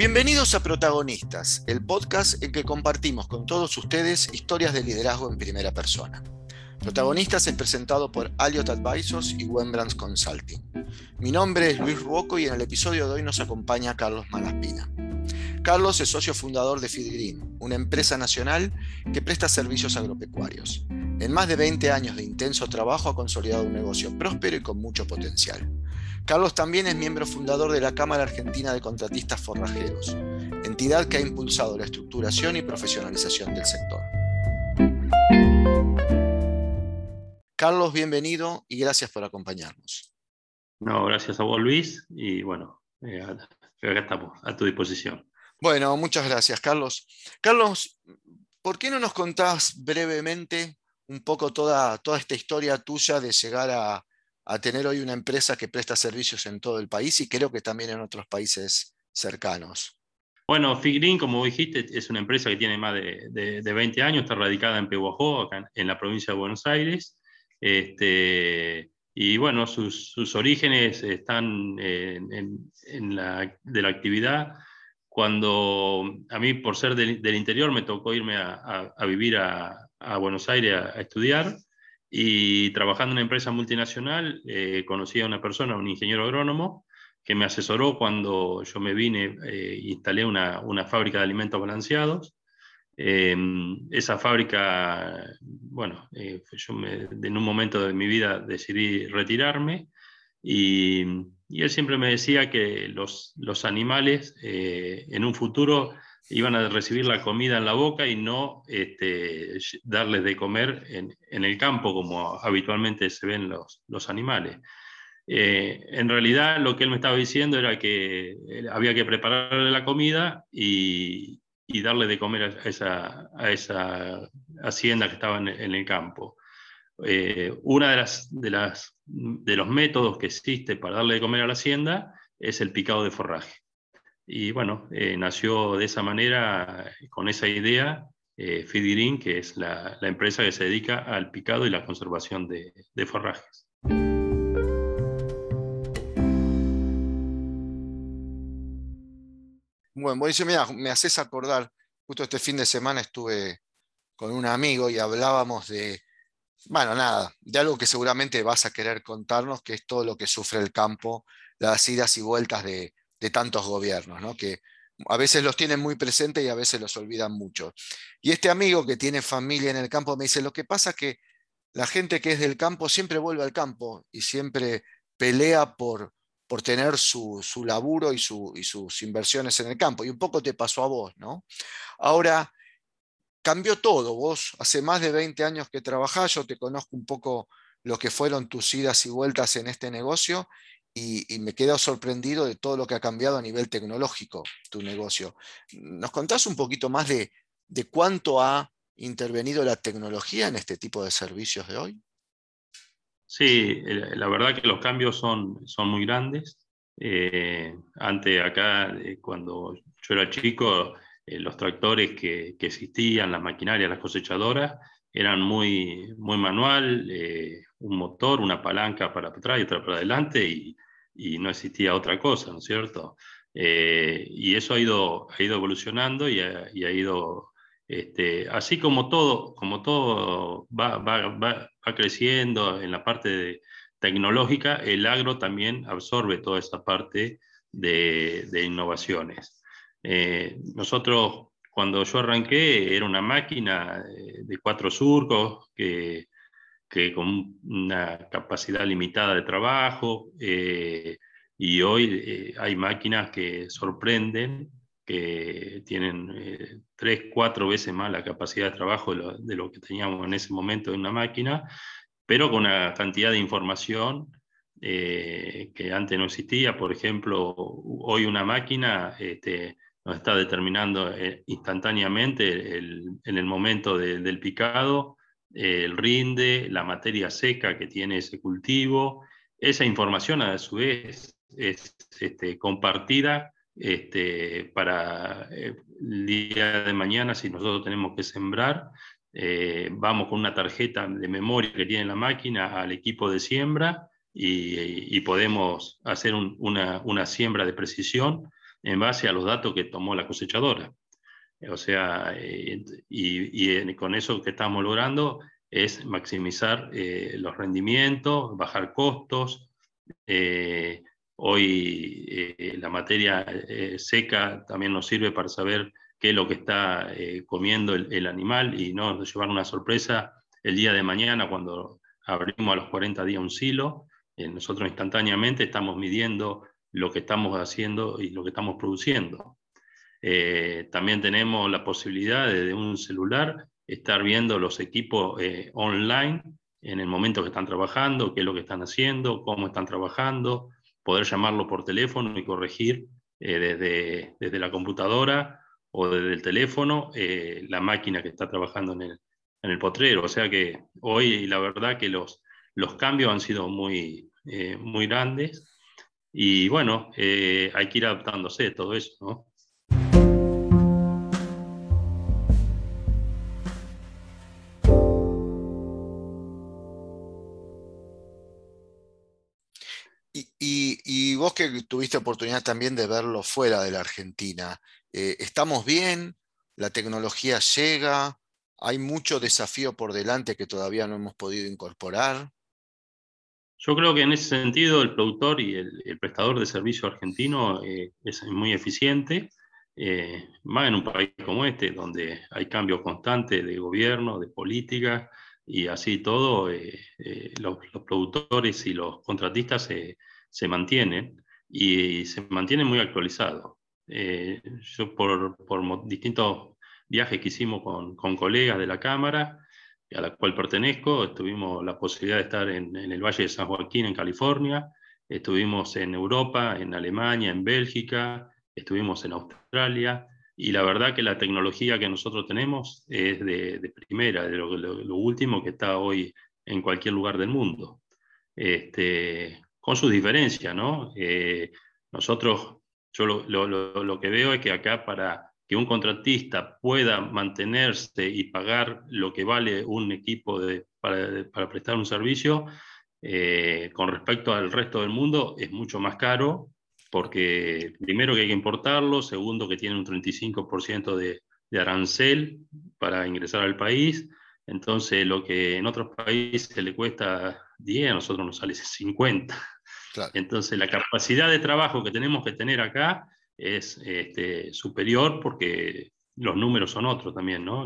Bienvenidos a Protagonistas, el podcast en que compartimos con todos ustedes historias de liderazgo en primera persona. Protagonistas es presentado por Alliot Advisors y Wembrands Consulting. Mi nombre es Luis Ruoco y en el episodio de hoy nos acompaña Carlos Malaspina. Carlos es socio fundador de FeedGreen, una empresa nacional que presta servicios agropecuarios. En más de 20 años de intenso trabajo ha consolidado un negocio próspero y con mucho potencial. Carlos también es miembro fundador de la Cámara Argentina de Contratistas Forrajeros, entidad que ha impulsado la estructuración y profesionalización del sector. Carlos, bienvenido y gracias por acompañarnos. No, gracias a vos, Luis, y bueno, eh, acá estamos, a tu disposición. Bueno, muchas gracias, Carlos. Carlos, ¿por qué no nos contás brevemente un poco toda, toda esta historia tuya de llegar a, tener hoy una empresa que presta servicios en todo el país y creo que también en otros países cercanos? Bueno, Figrin, como dijiste, es una empresa que tiene más de, 20 años, está radicada en Pehuajó, en la provincia de Buenos Aires. Este, y bueno, sus, orígenes están en, la, de la actividad cuando a mí, por ser del, interior, me tocó irme a, vivir a, Buenos Aires a, estudiar y trabajando en una empresa multinacional, eh, conocí a una persona, un ingeniero agrónomo, que me asesoró cuando yo me vine e instalé una, una, fábrica de alimentos balanceados. Em, esa fábrica, bueno, eh, yo en un momento de mi vida decidí retirarme y y él siempre me decía que los, los animales eh, en un futuro iban a recibir la comida en la boca y no este, darles de comer en, el campo como habitualmente se ven los, animales. Eh, en realidad lo que él me estaba diciendo era que eh, había que prepararle la comida y, darle de comer a esa, hacienda que estaba en, el campo. Eh, una de de los métodos que existe para darle de comer a la hacienda es el picado de forraje. Y bueno, eh, nació de esa manera, con esa idea, eh, que es la, empresa que se dedica al picado y la conservación de, forrajes. Bueno, buenísimo, me haces acordar, justo este fin de semana estuve con un amigo y hablábamos de, bueno, nada, de algo que seguramente vas a querer contarnos, que es todo lo que sufre el campo, las idas y vueltas de, tantos gobiernos, ¿no? que a veces los tienen muy presentes y a veces los olvidan mucho. Y este amigo que tiene familia en el campo me dice, lo que pasa es que la gente que es del campo siempre vuelve al campo y siempre pelea por, por tener su, laburo y, y, sus inversiones en el campo. Y un poco te pasó a vos, ¿no? Ahora, cambió todo. Vos hace más de 20 años que trabajás, yo te conozco un poco lo que fueron tus idas y vueltas en este negocio y, me quedo sorprendido de todo lo que ha cambiado a nivel tecnológico tu negocio. ¿Nos contás un poquito más de, cuánto ha intervenido la tecnología en este tipo de servicios de hoy? Sí, la verdad que los cambios son, son muy grandes. Eh, antes acá, eh, cuando yo era chico, eh, los tractores que, existían, las maquinarias, las cosechadoras, eran muy, muy manual, eh, un motor, una palanca para atrás y otra para adelante, y, no existía otra cosa, ¿no es cierto? Eh, y eso ha ido, ha ido evolucionando y ha, ido, este, así como todo, como todo va, va, va, creciendo en la parte tecnológica, el agro también absorbe toda esa parte de, de innovaciones. Eh, nosotros, cuando yo arranqué, era una máquina de cuatro surcos que, con una capacidad limitada de trabajo, eh, y hoy eh, hay máquinas que sorprenden, que tienen tres, cuatro veces más la capacidad de trabajo de lo, de lo, que teníamos en ese momento en una máquina, pero con una cantidad de información que antes no existía. Por ejemplo, hoy una máquina este, nos está determinando eh, instantáneamente en el momento del picado, el rinde, la materia seca que tiene ese cultivo. Esa información a su vez es este, compartida este, para eh, el día de mañana si nosotros tenemos que sembrar. Eh, vamos con una tarjeta de memoria que tiene la máquina al equipo de siembra y, podemos hacer una, una siembra de precisión en base a los datos que tomó la cosechadora. O sea, y, con eso que estamos logrando es maximizar los rendimientos, bajar costos. hoy la materia seca también nos sirve para saber qué es lo que está comiendo el, animal y no llevar una sorpresa el día de mañana cuando abrimos a los 40 días un silo, eh, nosotros instantáneamente estamos midiendo lo que estamos haciendo y lo que estamos produciendo. Eh, también tenemos la posibilidad de, un celular estar viendo los equipos eh, online en el momento que están trabajando, qué es lo que están haciendo, cómo están trabajando, poder llamarlo por teléfono y corregir desde, desde, la computadora o desde el teléfono la máquina que está trabajando en el, en el potrero. O sea que hoy la verdad que los, los cambios han sido muy, eh, muy grandes y bueno, eh, hay que ir adaptándose a todo eso, ¿no? Y, vos que tuviste oportunidad también de verlo fuera de la Argentina, eh, ¿estamos bien? ¿La tecnología llega? ¿Hay mucho desafío por delante que todavía no hemos podido incorporar? Yo creo que en ese sentido el productor y el, prestador de servicio argentino eh, es muy eficiente, eh, más en un país como este, donde hay cambios constantes de gobierno, de política, y así todo, eh, los, productores y los contratistas se, mantienen y se mantienen muy actualizados. yo por, por distintos viajes que hicimos con, con, colegas de la Cámara, a la cual pertenezco. Tuvimos la posibilidad de estar en, en, el Valle de San Joaquín, en California. Estuvimos en Europa, en Alemania, en Bélgica, estuvimos en Australia. Y la verdad que la tecnología que nosotros tenemos es de, de primera, de lo, lo, último que está hoy en cualquier lugar del mundo. Este, con sus diferencias, ¿no? Eh, nosotros, yo lo, lo, que veo es que acá para que un contratista pueda mantenerse y pagar lo que vale un equipo de, para, para, prestar un servicio, eh, con respecto al resto del mundo, es mucho más caro, porque primero que hay que importarlo, segundo que tiene un 35% de, de arancel para ingresar al país, entonces lo que en otros países le cuesta 10, a nosotros nos sale 50. Entonces la capacidad de trabajo que tenemos que tener acá es este, superior porque los números son otros también, ¿no?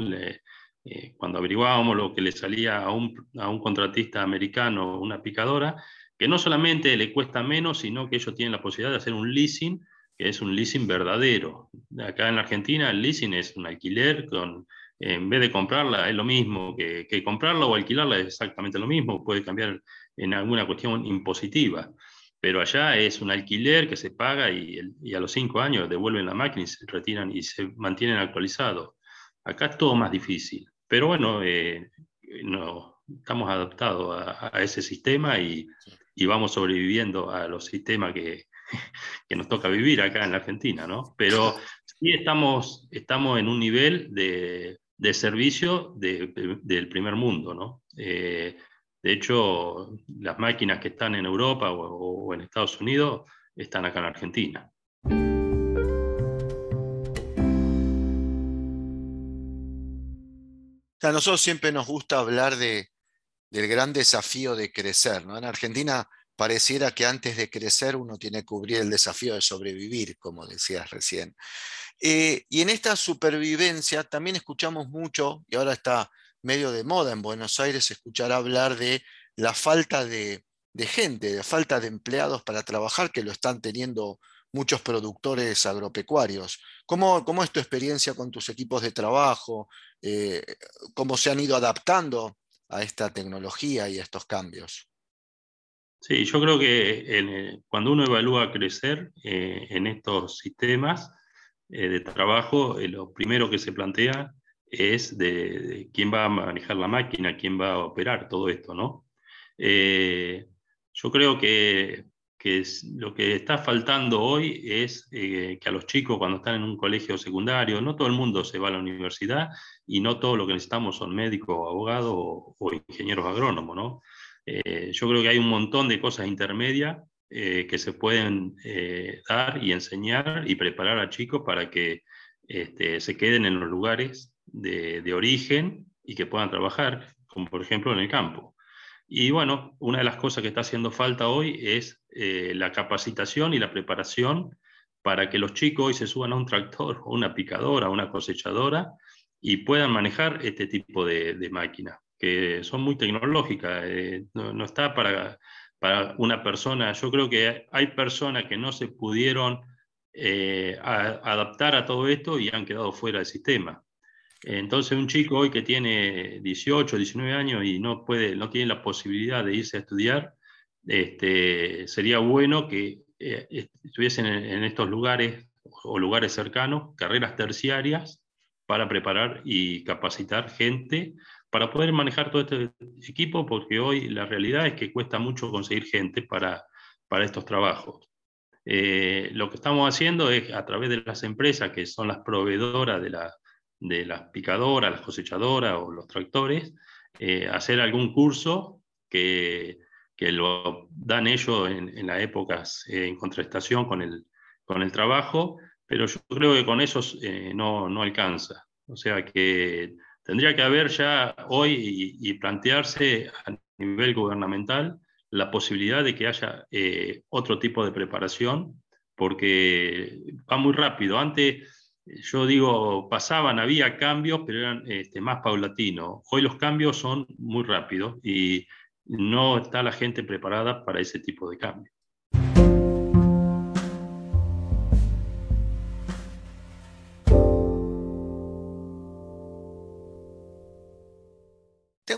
Eh, cuando averiguábamos lo que le salía a un, a un, contratista americano una picadora, que no solamente le cuesta menos, sino que ellos tienen la posibilidad de hacer un leasing, que es un leasing verdadero. Acá en Argentina el leasing es un alquiler, con, en vez de comprarla es lo mismo que, que comprarla o alquilarla es exactamente lo mismo, puede cambiar en alguna cuestión impositiva pero allá es un alquiler que se paga y, a los cinco años devuelven la máquina y se retiran y se mantienen actualizados. Acá es todo más difícil, pero bueno, eh, no, estamos adaptados a, ese sistema y, vamos sobreviviendo a los sistemas que, que, nos toca vivir acá en la Argentina, ¿no? Pero sí estamos, estamos en un nivel de, de servicio del primer mundo, ¿no? Eh, de hecho, las máquinas que están en Europa o, en Estados Unidos están acá en Argentina. A nosotros siempre nos gusta hablar de, del gran desafío de crecer. ¿no? En Argentina pareciera que antes de crecer uno tiene que cubrir el desafío de sobrevivir, como decías recién. Eh, y en esta supervivencia también escuchamos mucho, y ahora está medio de moda en Buenos Aires escuchar hablar de la falta de, gente, de falta de empleados para trabajar, que lo están teniendo muchos productores agropecuarios. ¿Cómo, cómo es tu experiencia con tus equipos de trabajo? Eh, ¿Cómo se han ido adaptando a esta tecnología y a estos cambios? Sí, yo creo que cuando uno evalúa crecer eh, en estos sistemas eh, de trabajo, lo primero que se plantea es de, quién va a manejar la máquina, quién va a operar todo esto, ¿no? Eh, yo creo que, lo que está faltando hoy es eh, que a los chicos cuando están en un colegio secundario, no todo el mundo se va a la universidad y no todo lo que necesitamos son médicos, abogados o, ingenieros agrónomos, ¿no? Eh, yo creo que hay un montón de cosas intermedias eh, que se pueden dar y enseñar y preparar a chicos para que este, se queden en los lugares de, origen y que puedan trabajar, como por ejemplo en el campo. Y bueno, una de las cosas que está haciendo falta hoy es la capacitación y la preparación para que los chicos hoy se suban a un tractor o una picadora, una cosechadora y puedan manejar este tipo de, máquinas, que son muy tecnológicas, eh, no, está para, para una persona, yo creo que hay personas que no se pudieron eh, adaptar a todo esto y han quedado fuera del sistema. Entonces, un chico hoy que tiene 18, 19 años y no, puede, no tiene la posibilidad de irse a estudiar, este, sería bueno que eh, estuviesen en, estos lugares o lugares cercanos, carreras terciarias, para preparar y capacitar gente para poder manejar todo este equipo, porque hoy la realidad es que cuesta mucho conseguir gente para, para estos trabajos. Eh, lo que estamos haciendo es a través de las empresas que son las proveedoras de, la, de las picadoras, las cosechadoras o los tractores, eh, hacer algún curso que, que, lo dan ellos en, en las épocas eh, en contrastación con el, con el trabajo pero yo creo que con eso eh, no, no, alcanza. O sea que tendría que haber ya hoy y, plantearse a nivel gubernamental la posibilidad de que haya eh, otro tipo de preparación, porque va muy rápido. Antes, yo digo, pasaban, había cambios, pero eran este, más paulatinos. Hoy los cambios son muy rápidos y no está la gente preparada para ese tipo de cambios.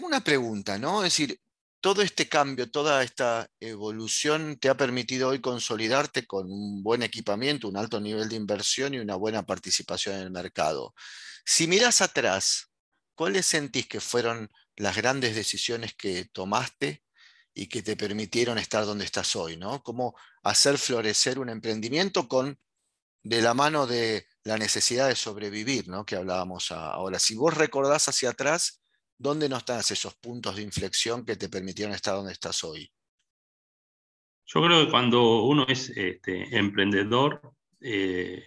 una pregunta, ¿no? Es decir, todo este cambio, toda esta evolución te ha permitido hoy consolidarte con un buen equipamiento, un alto nivel de inversión y una buena participación en el mercado. Si miras atrás, ¿cuáles sentís que fueron las grandes decisiones que tomaste y que te permitieron estar donde estás hoy, ¿no? Cómo hacer florecer un emprendimiento con de la mano de la necesidad de sobrevivir, ¿no? Que hablábamos ahora. Si vos recordás hacia atrás, ¿dónde no están esos puntos de inflexión que te permitieron estar donde estás hoy? Yo creo que cuando uno es este, emprendedor, eh,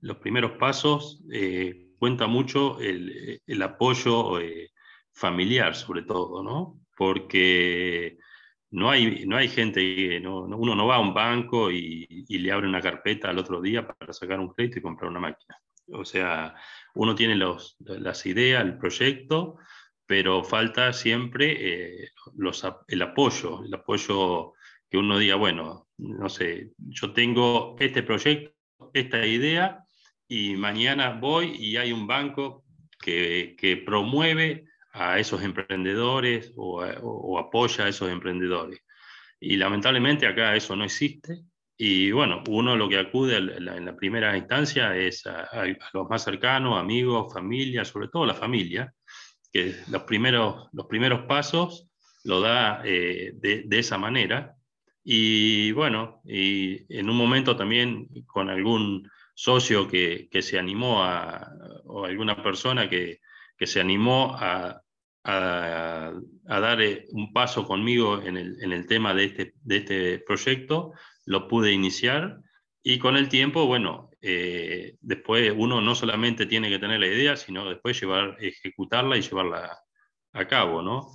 los primeros pasos eh, cuenta mucho el, apoyo eh, familiar, sobre todo, ¿no? Porque no hay, no hay gente, uno no va a un banco y, y, le abre una carpeta al otro día para sacar un crédito y comprar una máquina. O sea, uno tiene los, las ideas, el proyecto, pero falta siempre eh, el apoyo, el apoyo que uno diga, bueno, no sé, yo tengo este proyecto, esta idea, y mañana voy y hay un banco que, promueve a esos emprendedores o, apoya a esos emprendedores. Y lamentablemente acá eso no existe. Y bueno, uno lo que acude en la, primera instancia es a, los más cercanos, amigos, familia, sobre todo la familia, que los primeros, los primeros pasos lo da eh, de, esa manera. Y bueno, y en un momento también con algún socio que, que se animó a, o alguna persona que, que se animó a, a, a, dar eh, un paso conmigo en el, en el tema de este, de este proyecto, lo pude iniciar y con el tiempo, bueno, eh, después uno no solamente tiene que tener la idea, sino después llevar, ejecutarla y llevarla a cabo, ¿no?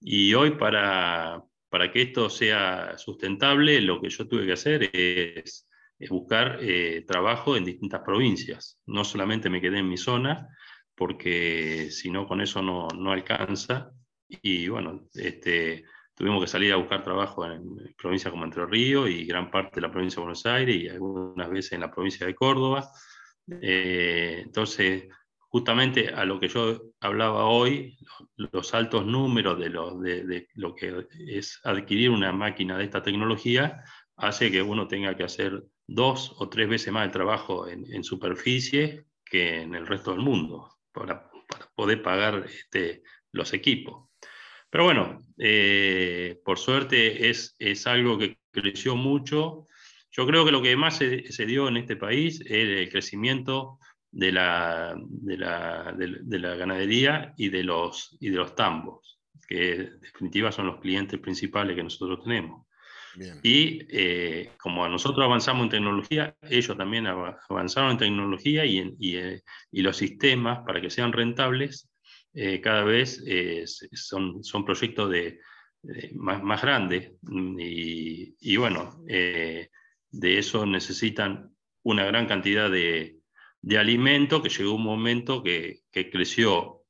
Y hoy para, para que esto sea sustentable, lo que yo tuve que hacer es, buscar eh, trabajo en distintas provincias. No solamente me quedé en mi zona, porque si no, con eso no, no alcanza. Y bueno, este, tuvimos que salir a buscar trabajo en provincias como Entre Ríos y gran parte de la provincia de Buenos Aires y algunas veces en la provincia de Córdoba. Eh, entonces, justamente a lo que yo hablaba hoy, los, altos números de lo, de, lo, que es adquirir una máquina de esta tecnología, hace que uno tenga que hacer dos o tres veces más el trabajo en, superficie que en el resto del mundo para, para poder pagar este, los equipos. Pero bueno, eh, por suerte es, es algo que creció mucho. Yo creo que lo que más se, se dio en este país es el crecimiento de la, de la, de, la, ganadería y de, los, y de los tambos, que en definitiva son los clientes principales que nosotros tenemos. Y eh, como nosotros avanzamos en tecnología, ellos también avanzaron en tecnología y, eh, y, los sistemas para que sean rentables eh, cada vez son, son proyectos de, más, más, grandes. Y, y bueno, de eso necesitan una gran cantidad de, de alimento que llegó un momento que, creció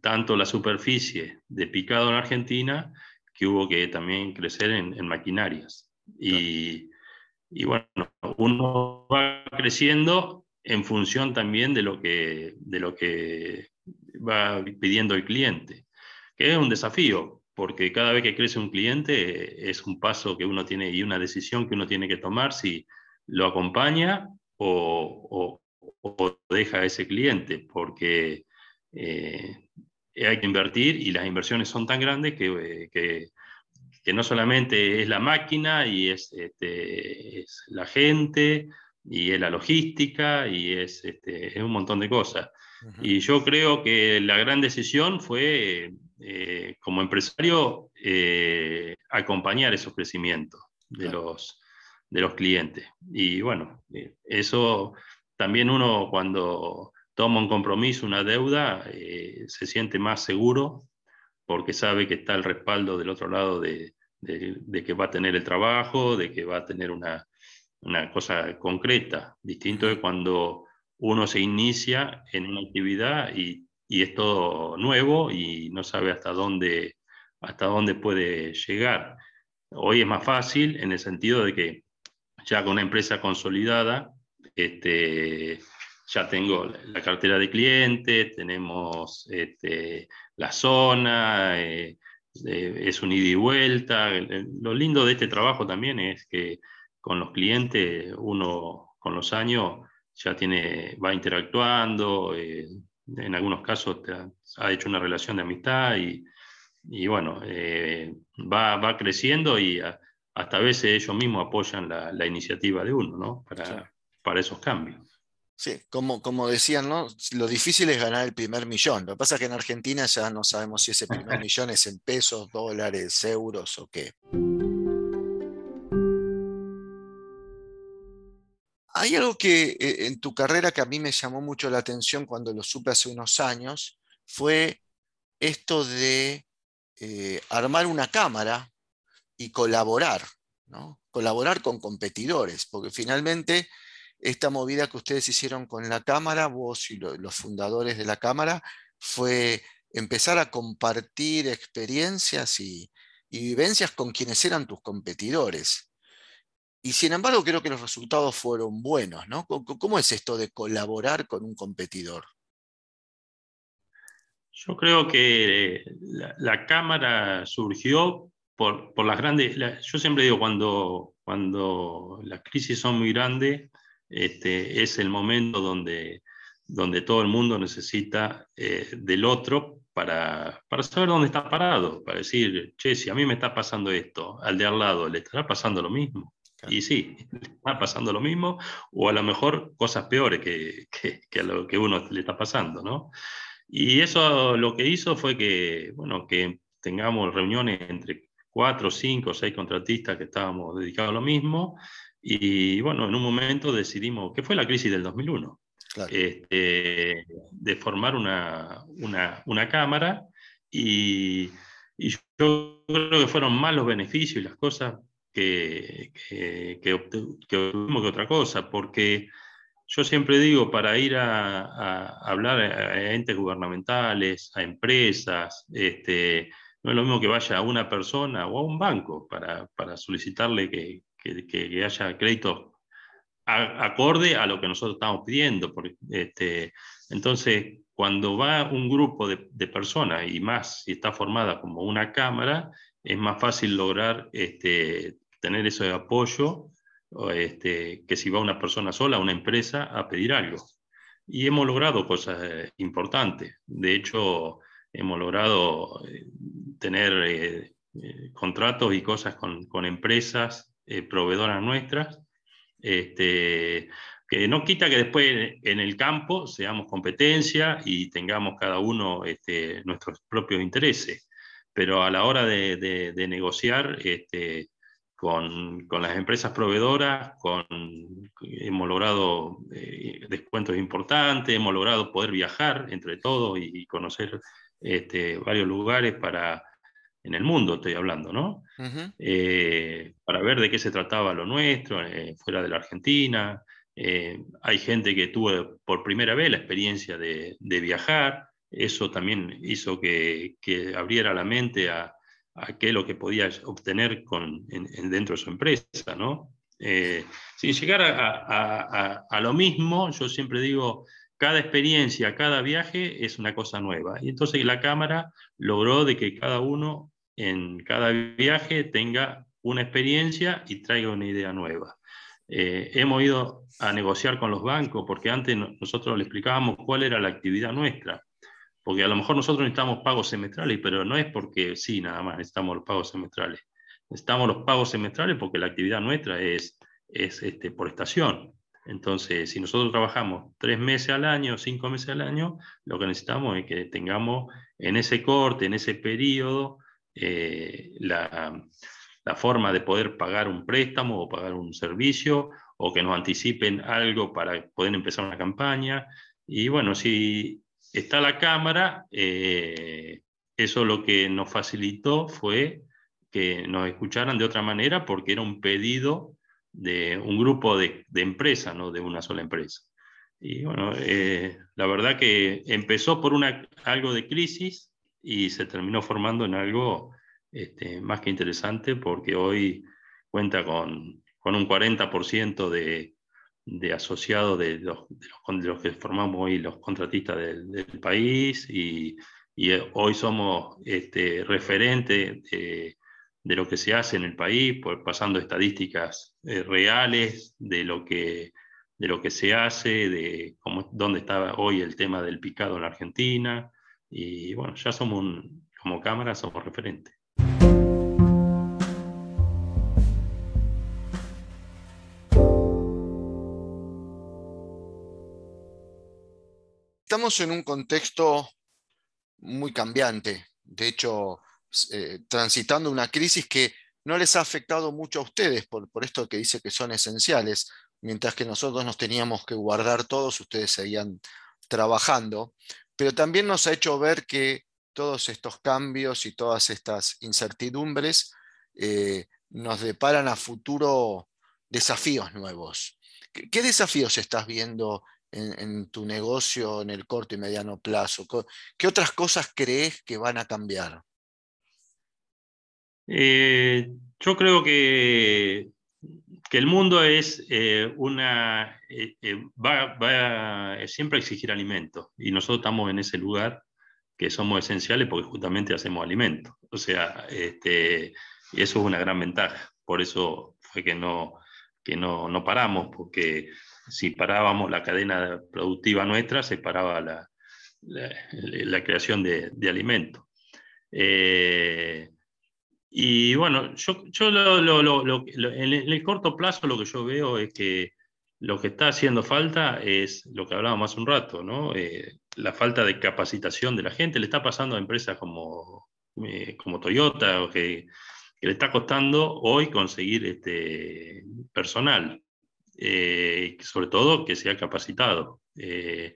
tanto la superficie de picado en Argentina que hubo que también crecer en, maquinarias. Y, bueno, uno va creciendo en función también de lo que, de lo que va pidiendo el cliente, que es un desafío, porque cada vez que crece un cliente es un paso que uno tiene y una decisión que uno tiene que tomar si lo acompaña o, deja a ese cliente, porque eh, hay que invertir y las inversiones son tan grandes que, que, no solamente es la máquina y es, este, es, la gente y es la logística y es, este, es un montón de cosas. Y yo creo que la gran decisión fue, eh, como empresario, eh, acompañar esos crecimientos de, los, de los clientes. Y bueno, eh, eso también uno cuando toma un compromiso, una deuda, eh, se siente más seguro porque sabe que está el respaldo del otro lado de, que va a tener el trabajo, de que va a tener una, cosa concreta, distinto de cuando uno se inicia en una actividad y, es todo nuevo y no sabe hasta dónde, hasta dónde puede llegar. Hoy es más fácil en el sentido de que ya con una empresa consolidada, este, ya tengo la cartera de clientes, tenemos este, la zona, eh, eh, es un ida y vuelta. Lo lindo de este trabajo también es que con los clientes uno con los años ya tiene, va interactuando, eh, en algunos casos ha hecho una relación de amistad y, y bueno, va, va, creciendo y hasta a veces ellos mismos apoyan la, la iniciativa de uno ¿no? para, para esos cambios. Sí, como, como decían, ¿no? lo difícil es ganar el primer millón. Lo que pasa es que en Argentina ya no sabemos si ese primer millón es en pesos, dólares, euros o qué. Hay algo que eh, en tu carrera que a mí me llamó mucho la atención cuando lo supe hace unos años, fue esto de eh, armar una cámara y colaborar, ¿no? colaborar con competidores, porque finalmente esta movida que ustedes hicieron con la Cámara, vos y los fundadores de la Cámara, fue empezar a compartir experiencias y, vivencias con quienes eran tus competidores. Y sin embargo, creo que los resultados fueron buenos, ¿no? ¿Cómo es esto de colaborar con un competidor? Yo creo que la, Cámara surgió por, las grandes... yo siempre digo, cuando, cuando las crisis son muy grandes, este, es el momento donde, donde todo el mundo necesita eh, del otro para, para, saber dónde está parado, para decir, che, si a mí me está pasando esto, al de al lado le estará pasando lo mismo. Y sí, está pasando lo mismo, o a lo mejor cosas peores que, que, a lo que uno le está pasando, ¿no? Y eso lo que hizo fue que, bueno, que tengamos reuniones entre cuatro, cinco, seis contratistas que estábamos dedicados a lo mismo, y bueno, en un momento decidimos, que fue la crisis del 2001, este, de formar una, una, una cámara y, y, yo creo que fueron más los beneficios y las cosas que, que, que, que otra cosa, porque yo siempre digo, para ir a, hablar a entes gubernamentales, a empresas, este, no es lo mismo que vaya a una persona o a un banco para, para solicitarle que, que, haya crédito acorde a lo que nosotros estamos pidiendo. Porque, este, entonces, cuando va un grupo de, personas y más si está formada como una cámara, es más fácil lograr este, tener ese apoyo este, que si va una persona sola, una empresa, a pedir algo. Y hemos logrado cosas eh, importantes. De hecho, hemos logrado eh, tener eh, contratos y cosas con, con empresas eh, proveedoras nuestras, este, que no quita que después en el campo seamos competencia y tengamos cada uno este, nuestros propios intereses, pero a la hora de, negociar, este, con, las empresas proveedoras, con, hemos logrado eh, descuentos importantes, hemos logrado poder viajar entre todos y, conocer este, varios lugares para, en el mundo estoy hablando, ¿no? Eh, para ver de qué se trataba lo nuestro, eh, fuera de la Argentina. hay gente que tuvo por primera vez la experiencia de, viajar, eso también hizo que, que abriera la mente a, a qué lo que podía obtener con, dentro de su empresa, ¿no? Eh, sin llegar a, lo mismo, yo siempre digo, cada experiencia, cada viaje es una cosa nueva. Y entonces la Cámara logró de que cada uno en cada viaje tenga una experiencia y traiga una idea nueva. Eh, hemos ido a negociar con los bancos porque antes nosotros le explicábamos cuál era la actividad nuestra. Porque a lo mejor nosotros necesitamos pagos semestrales, pero no es porque sí, nada más necesitamos los pagos semestrales. Necesitamos los pagos semestrales porque la actividad nuestra es, es este, por estación. Entonces, si nosotros trabajamos tres meses al año, cinco meses al año, lo que necesitamos es que tengamos en ese corte, en ese periodo, eh, la, la, forma de poder pagar un préstamo o pagar un servicio o que nos anticipen algo para poder empezar una campaña. Y bueno, si está la cámara, eh, eso lo que nos facilitó fue que nos escucharan de otra manera porque era un pedido de un grupo de, empresas, no de una sola empresa. Y bueno, eh, la verdad que empezó por una, algo de crisis y se terminó formando en algo este, más que interesante porque hoy cuenta con, con un 40% de, de asociados de los, que formamos hoy los contratistas del, país y, y, eh, hoy somos este, referentes de, lo que se hace en el país, pues, pasando estadísticas eh, reales de lo, que, de lo que se hace, de cómo, dónde está hoy el tema del picado en la Argentina y bueno, ya somos como Cámara somos referentes. Estamos en un contexto muy cambiante, de hecho, eh, transitando una crisis que no les ha afectado mucho a ustedes por, por, esto que dice que son esenciales, mientras que nosotros nos teníamos que guardar todos, ustedes seguían trabajando, pero también nos ha hecho ver que todos estos cambios y todas estas incertidumbres eh, nos deparan a futuro desafíos nuevos. ¿Qué desafíos estás viendo en, tu negocio en el corto y mediano plazo? ¿Qué otras cosas crees que van a cambiar? Eh, yo creo que, que, el mundo es eh, una. Eh, va, va a siempre exigir alimentos y nosotros estamos en ese lugar que somos esenciales porque justamente hacemos alimentos. O sea, este, eso es una gran ventaja. Por eso fue que no, que no, no paramos, porque si parábamos la cadena productiva nuestra, se paraba la, la, creación de, de alimentos. Eh, y bueno, yo, yo en el corto plazo lo que yo veo es que lo que está haciendo falta es lo que hablábamos hace un rato, ¿no? Eh, la falta de capacitación de la gente. Le está pasando a empresas como, eh, como Toyota, que, que, le está costando hoy conseguir este personal. Eh, sobre todo que sea capacitado. Eh,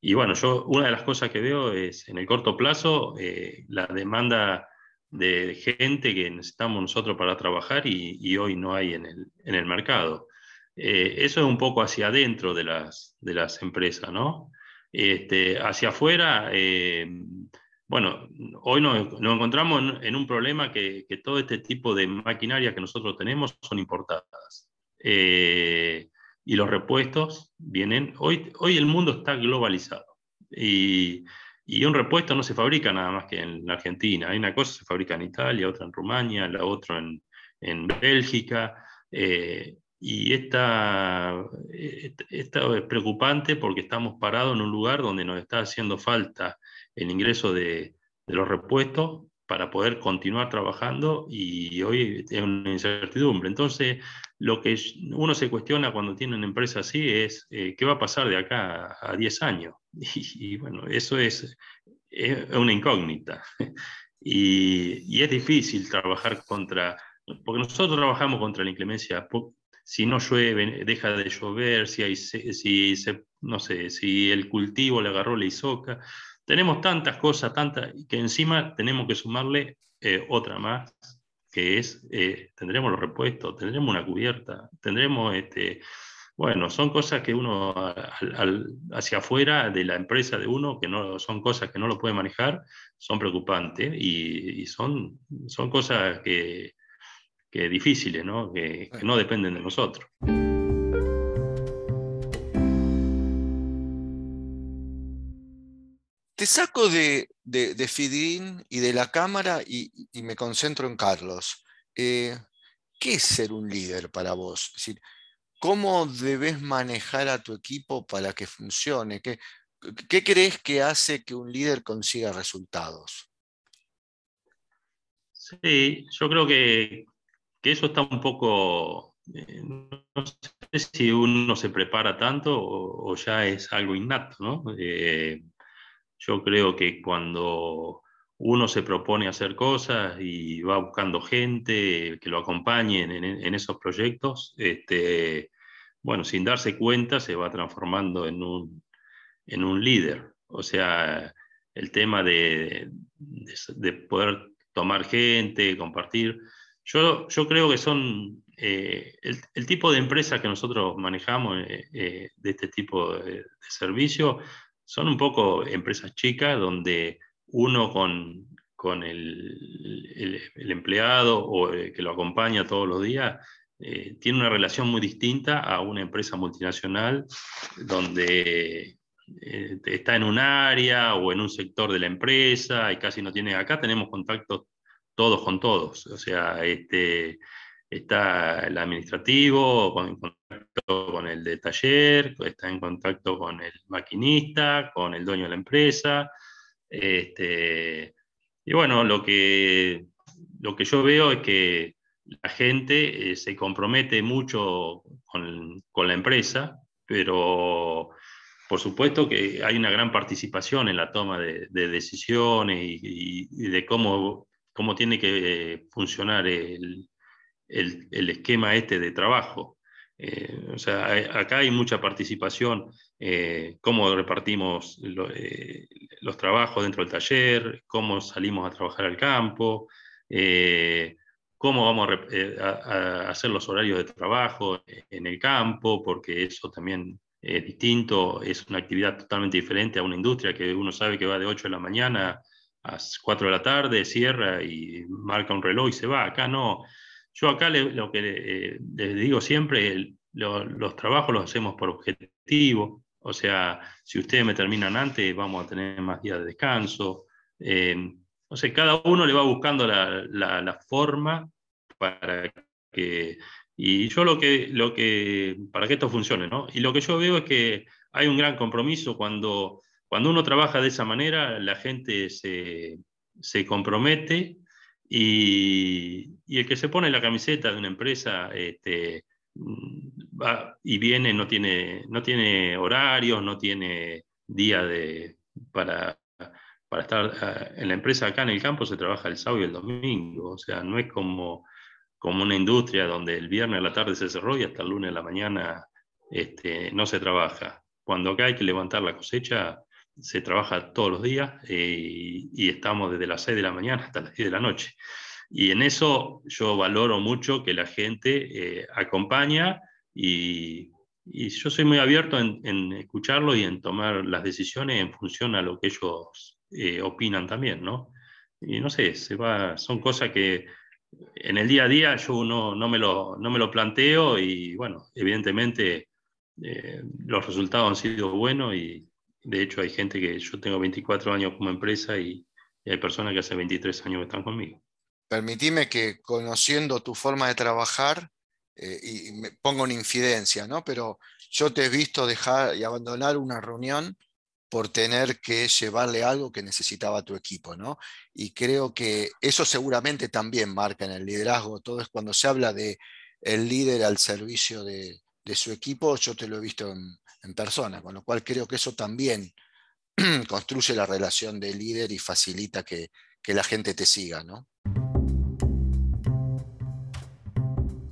y bueno, yo una de las cosas que veo es en el corto plazo eh, la demanda de gente que necesitamos nosotros para trabajar y, hoy no hay en el, en el mercado. eso es un poco hacia adentro de las, de las empresas, ¿no? Este, hacia afuera, bueno, hoy nos, encontramos en, un problema que, todo este tipo de maquinaria que nosotros tenemos son importadas. Eh, y los repuestos vienen, hoy, hoy el mundo está globalizado y, y, un repuesto no se fabrica nada más que en Argentina, hay una cosa se fabrica en Italia, otra en Rumania, la otra en, en Bélgica. Eh, y esta, esta, es preocupante porque estamos parados en un lugar donde nos está haciendo falta el ingreso de, de los repuestos para poder continuar trabajando y hoy es una incertidumbre. Entonces, lo que uno se cuestiona cuando tiene una empresa así es eh, qué va a pasar de acá a 10 años. Y, bueno, eso es, es una incógnita. Y, y, es difícil trabajar contra porque nosotros trabajamos contra la inclemencia. Si no llueve, deja de llover, si, hay, si se, no sé, si el cultivo le agarró la isoca. Tenemos tantas cosas, tantas, que encima tenemos que sumarle eh, otra más, que es, eh, tendremos los repuestos, tendremos una cubierta, tendremos este, bueno, son cosas que uno hacia afuera de la empresa de uno, que no son cosas que no lo puede manejar, son preocupantes y, son, son cosas que, difíciles, ¿no? Que, no dependen de nosotros. Saco de, de, Fidin y de la cámara y, me concentro en Carlos. Eh, ¿Qué es ser un líder para vos? Es decir, ¿Cómo debes manejar a tu equipo para que funcione? ¿Qué, crees que hace que un líder consiga resultados? Sí, yo creo que, eso está un poco, eh, no sé si uno se prepara tanto o, ya es algo innato, ¿no? Eh, yo creo que cuando uno se propone hacer cosas y va buscando gente que lo acompañe en, esos proyectos, este, bueno, sin darse cuenta se va transformando en un, en un líder. O sea, el tema de, de, poder tomar gente, compartir. Yo, yo creo que son eh, el, tipo de empresas que nosotros manejamos eh, eh, de este tipo de, de, son un poco empresas chicas donde uno con, con el, el, empleado o que lo acompaña todos los días, eh, tiene una relación muy distinta a una empresa multinacional donde eh, está en un área o en un sector de la empresa y casi no tiene, acá tenemos contactos todos con todos, o sea, este, está el administrativo contacto con el de taller, está en contacto con el maquinista, con el dueño de la empresa, este, y bueno, lo que, lo que yo veo es que la gente eh, se compromete mucho con, la empresa, pero por supuesto que hay una gran participación en la toma de, decisiones y, de cómo, cómo tiene que eh, funcionar el, esquema este de trabajo. Eh, o sea, acá hay mucha participación, cómo repartimos los trabajos dentro del taller, cómo salimos a trabajar al campo, cómo vamos eh, a, hacer los horarios de trabajo en el campo, porque eso también es distinto, es una actividad totalmente diferente a una industria que uno sabe que va de 8 de la mañana a 4 de la tarde, cierra y marca un reloj y se va. Acá no. Yo acá lo que eh, les digo siempre, los trabajos los hacemos por objetivo, o sea, si ustedes me terminan antes, vamos a tener más días de descanso. Eh, o sea, cada uno le va buscando la, forma para que... Y yo lo que, lo que, para que esto funcione, ¿no? Y lo que yo veo es que hay un gran compromiso cuando, cuando uno trabaja de esa manera, la gente se, compromete y, el que se pone la camiseta de una empresa este, va y viene, no tiene, no tiene horarios, no tiene día de, para, para estar eh, en la empresa acá en el campo se trabaja el sábado y el domingo, o sea, no es como, como una industria donde el viernes a la tarde se cerró y hasta el lunes a la mañana este, no se trabaja. Cuando acá hay que levantar la cosecha, se trabaja todos los días eh, y, estamos desde las 6 de la mañana hasta las 10 de la noche. Y en eso yo valoro mucho que la gente eh, acompaña y, yo soy muy abierto en, en escucharlo y en tomar las decisiones en función a lo que ellos eh, opinan también, ¿no? Y no sé, se va, son cosas que en el día a día yo no, no, me, lo, no me lo planteo y bueno, evidentemente eh, los resultados han sido buenos y de hecho hay gente que yo tengo 24 años como empresa y, hay personas que hace 23 años están conmigo. Permitime que conociendo tu forma de trabajar, eh, y me pongo una infidencia, ¿no? Pero yo te he visto dejar y abandonar una reunión por tener que llevarle algo que necesitaba tu equipo, ¿no? Y creo que eso seguramente también marca en el liderazgo, todo es cuando se habla de el líder al servicio de, su equipo, yo te lo he visto en, persona, con lo cual creo que eso también construye la relación de líder y facilita que, que la gente te siga, ¿no?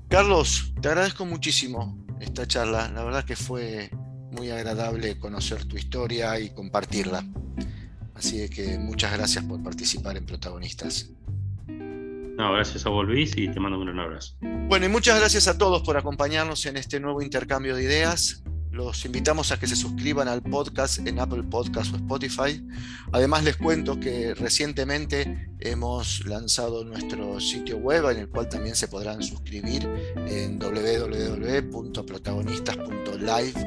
Carlos, te agradezco muchísimo esta charla. La verdad que fue muy agradable conocer tu historia y compartirla. Así que muchas gracias por participar en Protagonistas. No, gracias a vos y te mando un gran abrazo. Bueno, y muchas gracias a todos por acompañarnos en este nuevo intercambio de ideas. Los invitamos a que se suscriban al podcast en Apple Podcast o Spotify. Además les cuento que recientemente hemos lanzado nuestro sitio web en el cual también se podrán suscribir en www.protagonistas.live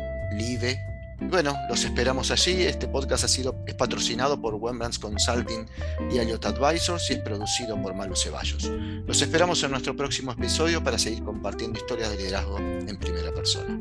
bueno, los esperamos allí. Este podcast ha sido, es patrocinado por Wembrands Consulting y Elliot Advisors y es producido por Malu Ceballos. Los esperamos en nuestro próximo episodio para seguir compartiendo historias de liderazgo en primera persona.